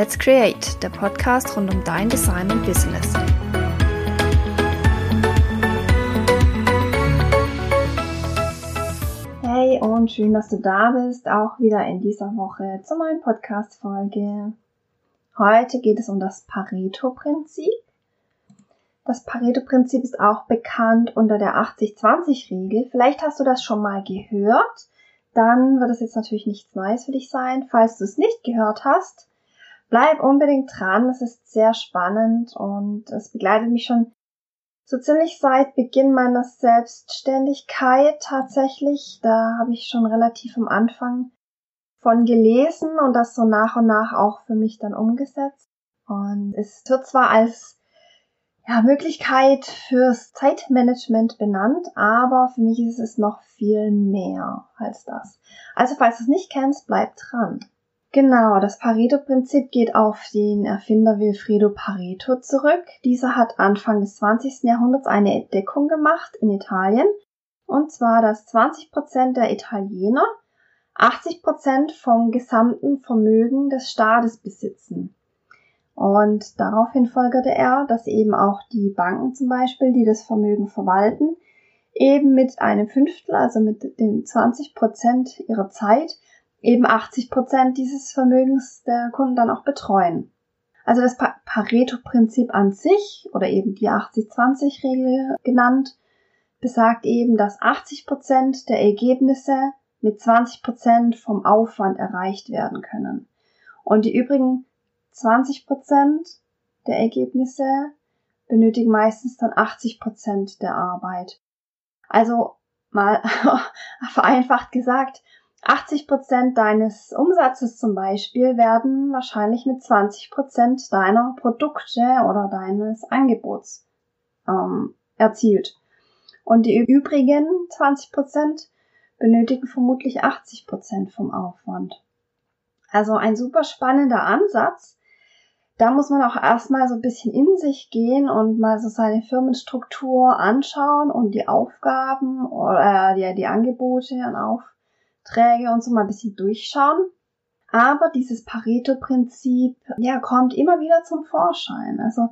Let's Create, der Podcast rund um dein Design und Business. Hey und schön, dass du da bist, auch wieder in dieser Woche zur neuen Podcast-Folge. Heute geht es um das Pareto-Prinzip. Das Pareto-Prinzip ist auch bekannt unter der 80-20-Regel. Vielleicht hast du das schon mal gehört. Dann wird es jetzt natürlich nichts Neues für dich sein. Falls du es nicht gehört hast, bleib unbedingt dran. Es ist sehr spannend und es begleitet mich schon so ziemlich seit Beginn meiner Selbstständigkeit tatsächlich. Da habe ich schon relativ am Anfang von gelesen und das so nach und nach auch für mich dann umgesetzt. Und es wird zwar als ja, Möglichkeit fürs Zeitmanagement benannt, aber für mich ist es noch viel mehr als das. Also falls du es nicht kennst, bleib dran. Genau, das Pareto-Prinzip geht auf den Erfinder Wilfredo Pareto zurück. Dieser hat Anfang des 20. Jahrhunderts eine Entdeckung gemacht in Italien. Und zwar, dass 20% der Italiener 80% vom gesamten Vermögen des Staates besitzen. Und daraufhin folgerte er, dass eben auch die Banken zum Beispiel, die das Vermögen verwalten, eben mit einem Fünftel, also mit den 20% ihrer Zeit, eben 80 Prozent dieses Vermögens der Kunden dann auch betreuen. Also das Pareto-Prinzip an sich oder eben die 80-20-Regel genannt, besagt eben, dass 80 Prozent der Ergebnisse mit 20 Prozent vom Aufwand erreicht werden können. Und die übrigen 20 Prozent der Ergebnisse benötigen meistens dann 80 Prozent der Arbeit. Also mal vereinfacht gesagt, 80 Prozent deines Umsatzes zum Beispiel werden wahrscheinlich mit 20 Prozent deiner Produkte oder deines Angebots ähm, erzielt. Und die übrigen 20 Prozent benötigen vermutlich 80 Prozent vom Aufwand. Also ein super spannender Ansatz. Da muss man auch erstmal so ein bisschen in sich gehen und mal so seine Firmenstruktur anschauen und die Aufgaben oder äh, die, die Angebote und Aufgaben Aufträge und so mal ein bisschen durchschauen. Aber dieses Pareto-Prinzip, ja, kommt immer wieder zum Vorschein. Also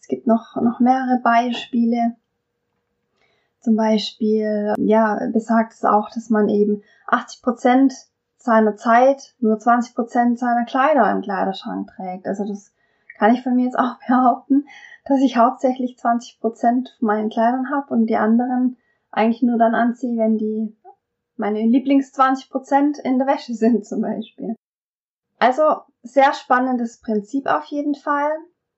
es gibt noch, noch mehrere Beispiele. Zum Beispiel, ja, besagt es auch, dass man eben 80 Prozent seiner Zeit nur 20 Prozent seiner Kleider im Kleiderschrank trägt. Also das kann ich von mir jetzt auch behaupten, dass ich hauptsächlich 20 Prozent von meinen Kleidern habe und die anderen eigentlich nur dann anziehe, wenn die meine Lieblings 20 Prozent in der Wäsche sind zum Beispiel. Also sehr spannendes Prinzip auf jeden Fall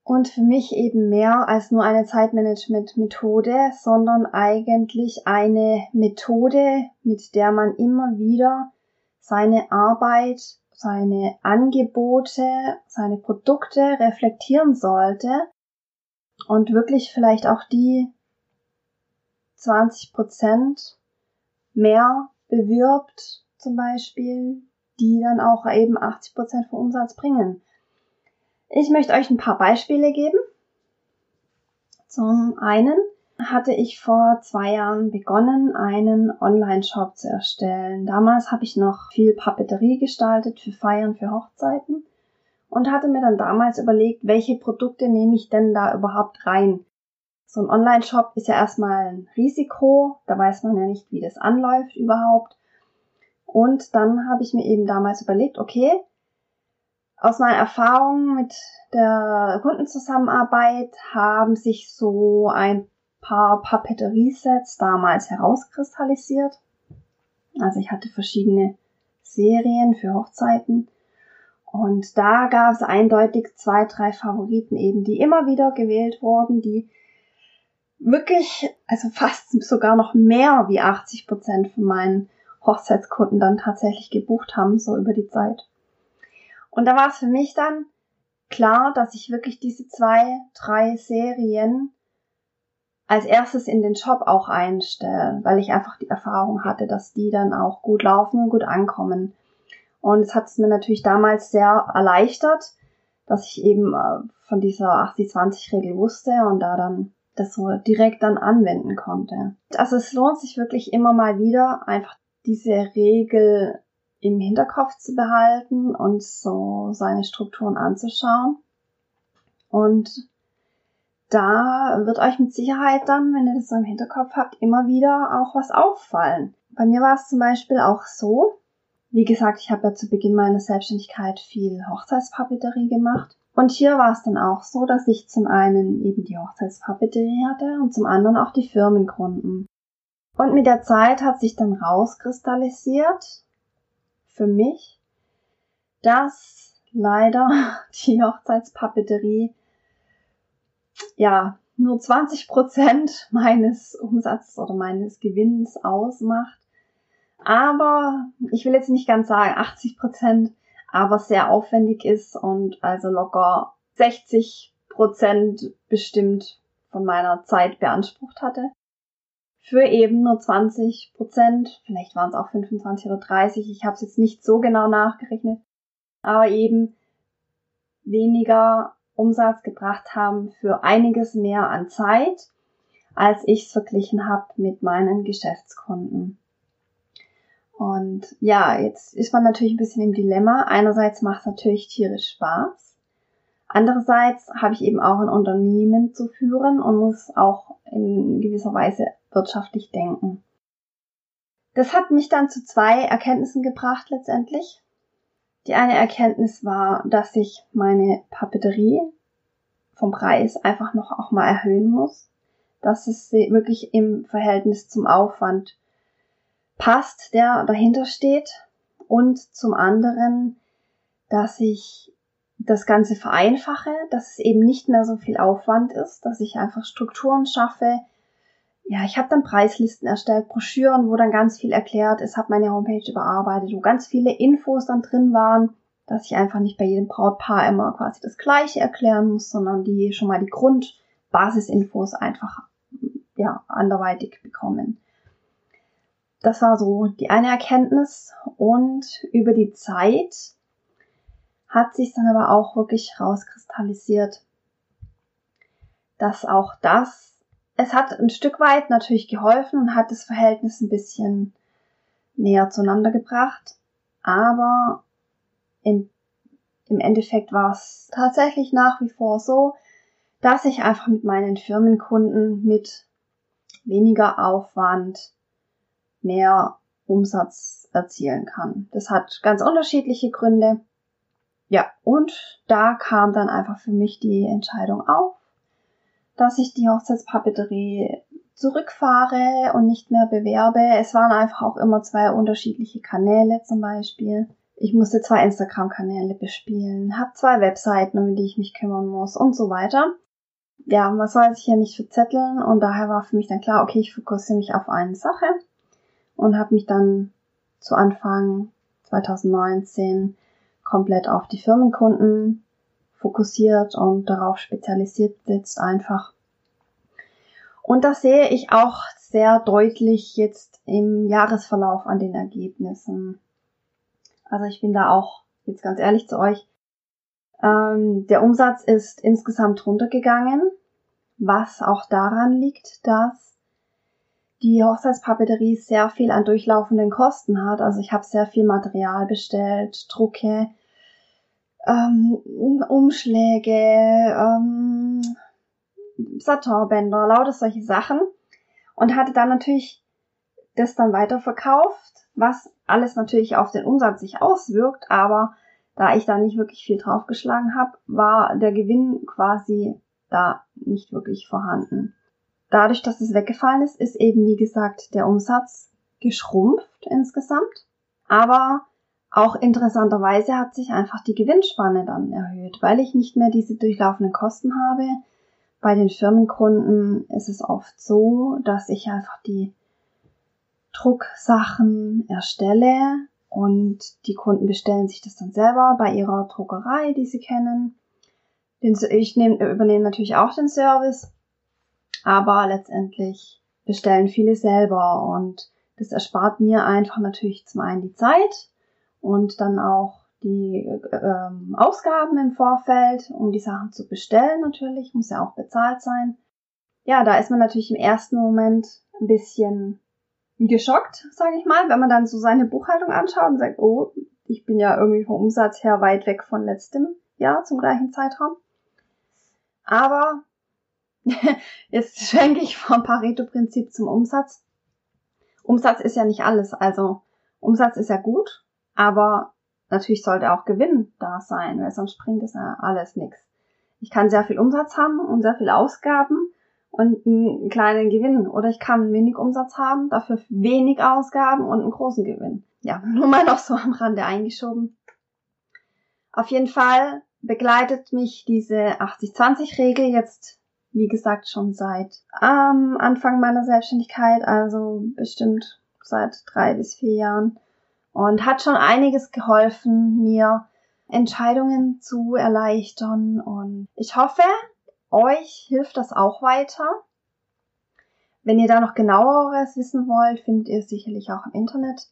und für mich eben mehr als nur eine Zeitmanagement-Methode, sondern eigentlich eine Methode, mit der man immer wieder seine Arbeit, seine Angebote, seine Produkte reflektieren sollte und wirklich vielleicht auch die 20 Prozent mehr bewirbt, zum Beispiel, die dann auch eben 80 Prozent vom Umsatz bringen. Ich möchte euch ein paar Beispiele geben. Zum einen hatte ich vor zwei Jahren begonnen, einen Online-Shop zu erstellen. Damals habe ich noch viel Papeterie gestaltet für Feiern, für Hochzeiten und hatte mir dann damals überlegt, welche Produkte nehme ich denn da überhaupt rein. So ein Online-Shop ist ja erstmal ein Risiko, da weiß man ja nicht, wie das anläuft überhaupt. Und dann habe ich mir eben damals überlegt, okay, aus meiner Erfahrung mit der Kundenzusammenarbeit haben sich so ein paar Papeteriesets damals herauskristallisiert. Also ich hatte verschiedene Serien für Hochzeiten. Und da gab es eindeutig zwei, drei Favoriten eben, die immer wieder gewählt wurden, die wirklich, also fast sogar noch mehr wie 80 Prozent von meinen Hochzeitskunden dann tatsächlich gebucht haben, so über die Zeit. Und da war es für mich dann klar, dass ich wirklich diese zwei, drei Serien als erstes in den Shop auch einstelle, weil ich einfach die Erfahrung hatte, dass die dann auch gut laufen und gut ankommen. Und es hat es mir natürlich damals sehr erleichtert, dass ich eben äh, von dieser 80-20-Regel wusste und da dann das so direkt dann anwenden konnte. Also es lohnt sich wirklich immer mal wieder, einfach diese Regel im Hinterkopf zu behalten und so seine Strukturen anzuschauen. Und da wird euch mit Sicherheit dann, wenn ihr das so im Hinterkopf habt, immer wieder auch was auffallen. Bei mir war es zum Beispiel auch so, wie gesagt, ich habe ja zu Beginn meiner Selbstständigkeit viel Hochzeitspapeterie gemacht. Und hier war es dann auch so, dass ich zum einen eben die Hochzeitspapeterie hatte und zum anderen auch die Firmenkunden. Und mit der Zeit hat sich dann rauskristallisiert für mich, dass leider die Hochzeitspapeterie ja nur 20 Prozent meines Umsatzes oder meines Gewinns ausmacht aber ich will jetzt nicht ganz sagen 80 Prozent, aber sehr aufwendig ist und also locker 60 Prozent bestimmt von meiner Zeit beansprucht hatte. Für eben nur 20 Prozent, vielleicht waren es auch 25 oder 30, ich habe es jetzt nicht so genau nachgerechnet, aber eben weniger Umsatz gebracht haben für einiges mehr an Zeit, als ich es verglichen habe mit meinen Geschäftskunden. Und ja, jetzt ist man natürlich ein bisschen im Dilemma. Einerseits macht es natürlich tierisch Spaß. Andererseits habe ich eben auch ein Unternehmen zu führen und muss auch in gewisser Weise wirtschaftlich denken. Das hat mich dann zu zwei Erkenntnissen gebracht letztendlich. Die eine Erkenntnis war, dass ich meine Papeterie vom Preis einfach noch auch mal erhöhen muss, dass es wirklich im Verhältnis zum Aufwand passt, der dahinter steht. Und zum anderen, dass ich das Ganze vereinfache, dass es eben nicht mehr so viel Aufwand ist, dass ich einfach Strukturen schaffe. Ja, ich habe dann Preislisten erstellt, Broschüren, wo dann ganz viel erklärt ist, habe meine Homepage überarbeitet, wo ganz viele Infos dann drin waren, dass ich einfach nicht bei jedem Brautpaar immer quasi das Gleiche erklären muss, sondern die schon mal die Grundbasisinfos einfach ja anderweitig bekommen. Das war so die eine Erkenntnis. Und über die Zeit hat sich dann aber auch wirklich rauskristallisiert, dass auch das, es hat ein Stück weit natürlich geholfen und hat das Verhältnis ein bisschen näher zueinander gebracht, aber im, im Endeffekt war es tatsächlich nach wie vor so, dass ich einfach mit meinen Firmenkunden mit weniger Aufwand mehr Umsatz erzielen kann. Das hat ganz unterschiedliche Gründe. Ja, und da kam dann einfach für mich die Entscheidung auf, dass ich die Hochzeitspapeterie zurückfahre und nicht mehr bewerbe. Es waren einfach auch immer zwei unterschiedliche Kanäle zum Beispiel. Ich musste zwei Instagram-Kanäle bespielen, habe zwei Webseiten, um die ich mich kümmern muss und so weiter. Ja, man soll sich ja nicht verzetteln und daher war für mich dann klar, okay, ich fokussiere mich auf eine Sache und habe mich dann zu Anfang 2019 komplett auf die Firmenkunden fokussiert und darauf spezialisiert jetzt einfach. Und das sehe ich auch sehr deutlich jetzt im Jahresverlauf an den Ergebnissen. Also ich bin da auch jetzt ganz ehrlich zu euch. Ähm, der Umsatz ist insgesamt runtergegangen, was auch daran liegt, dass die Hochzeitspapeterie sehr viel an durchlaufenden Kosten hat. Also ich habe sehr viel Material bestellt, Drucke, ähm, Umschläge, ähm, Satinbänder, lauter solche Sachen. Und hatte dann natürlich das dann weiterverkauft, was alles natürlich auf den Umsatz sich auswirkt, aber da ich da nicht wirklich viel draufgeschlagen habe, war der Gewinn quasi da nicht wirklich vorhanden. Dadurch, dass es weggefallen ist, ist eben, wie gesagt, der Umsatz geschrumpft insgesamt. Aber auch interessanterweise hat sich einfach die Gewinnspanne dann erhöht, weil ich nicht mehr diese durchlaufenden Kosten habe. Bei den Firmenkunden ist es oft so, dass ich einfach die Drucksachen erstelle und die Kunden bestellen sich das dann selber bei ihrer Druckerei, die sie kennen. Ich übernehme natürlich auch den Service aber letztendlich bestellen viele selber und das erspart mir einfach natürlich zum einen die Zeit und dann auch die ähm, Ausgaben im Vorfeld, um die Sachen zu bestellen natürlich, muss ja auch bezahlt sein. Ja, da ist man natürlich im ersten Moment ein bisschen geschockt, sage ich mal, wenn man dann so seine Buchhaltung anschaut und sagt, oh, ich bin ja irgendwie vom Umsatz her weit weg von letztem Jahr zum gleichen Zeitraum. Aber jetzt schwenke ich vom Pareto-Prinzip zum Umsatz. Umsatz ist ja nicht alles. Also Umsatz ist ja gut, aber natürlich sollte auch Gewinn da sein, weil sonst bringt es ja alles nichts. Ich kann sehr viel Umsatz haben und sehr viel Ausgaben und einen kleinen Gewinn. Oder ich kann wenig Umsatz haben, dafür wenig Ausgaben und einen großen Gewinn. Ja, nur mal noch so am Rande eingeschoben. Auf jeden Fall begleitet mich diese 80-20-Regel jetzt, wie gesagt, schon seit ähm, Anfang meiner Selbstständigkeit, also bestimmt seit drei bis vier Jahren und hat schon einiges geholfen, mir Entscheidungen zu erleichtern und ich hoffe, euch hilft das auch weiter. Wenn ihr da noch genaueres wissen wollt, findet ihr sicherlich auch im Internet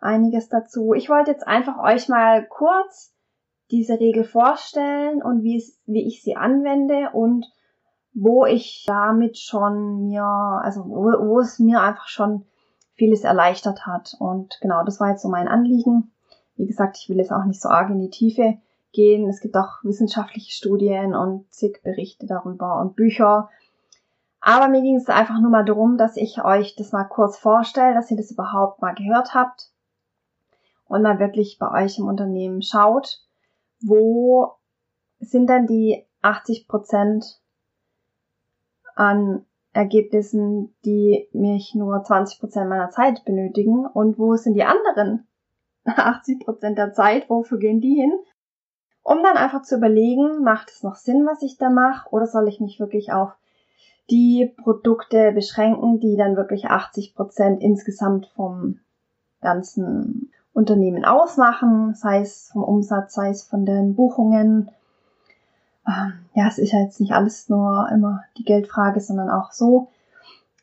einiges dazu. Ich wollte jetzt einfach euch mal kurz diese Regel vorstellen und wie, es, wie ich sie anwende und wo ich damit schon mir, also wo, wo es mir einfach schon vieles erleichtert hat. Und genau, das war jetzt so mein Anliegen. Wie gesagt, ich will jetzt auch nicht so arg in die Tiefe gehen. Es gibt auch wissenschaftliche Studien und zig Berichte darüber und Bücher. Aber mir ging es einfach nur mal darum, dass ich euch das mal kurz vorstelle, dass ihr das überhaupt mal gehört habt und mal wirklich bei euch im Unternehmen schaut, wo sind denn die 80 Prozent an Ergebnissen, die mich nur 20 Prozent meiner Zeit benötigen? Und wo sind die anderen 80 Prozent der Zeit, wofür gehen die hin? Um dann einfach zu überlegen, macht es noch Sinn, was ich da mache, oder soll ich mich wirklich auf die Produkte beschränken, die dann wirklich 80 Prozent insgesamt vom ganzen Unternehmen ausmachen, sei es vom Umsatz, sei es von den Buchungen, ja, es ist ja jetzt nicht alles nur immer die Geldfrage, sondern auch so,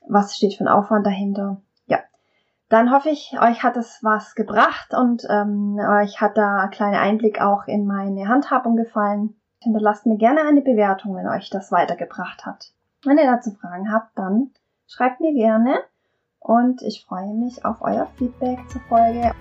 was steht für ein Aufwand dahinter. Ja, dann hoffe ich, euch hat es was gebracht und ähm, euch hat da ein kleiner Einblick auch in meine Handhabung gefallen. Hinterlasst mir gerne eine Bewertung, wenn euch das weitergebracht hat. Wenn ihr dazu Fragen habt, dann schreibt mir gerne und ich freue mich auf euer Feedback zur Folge.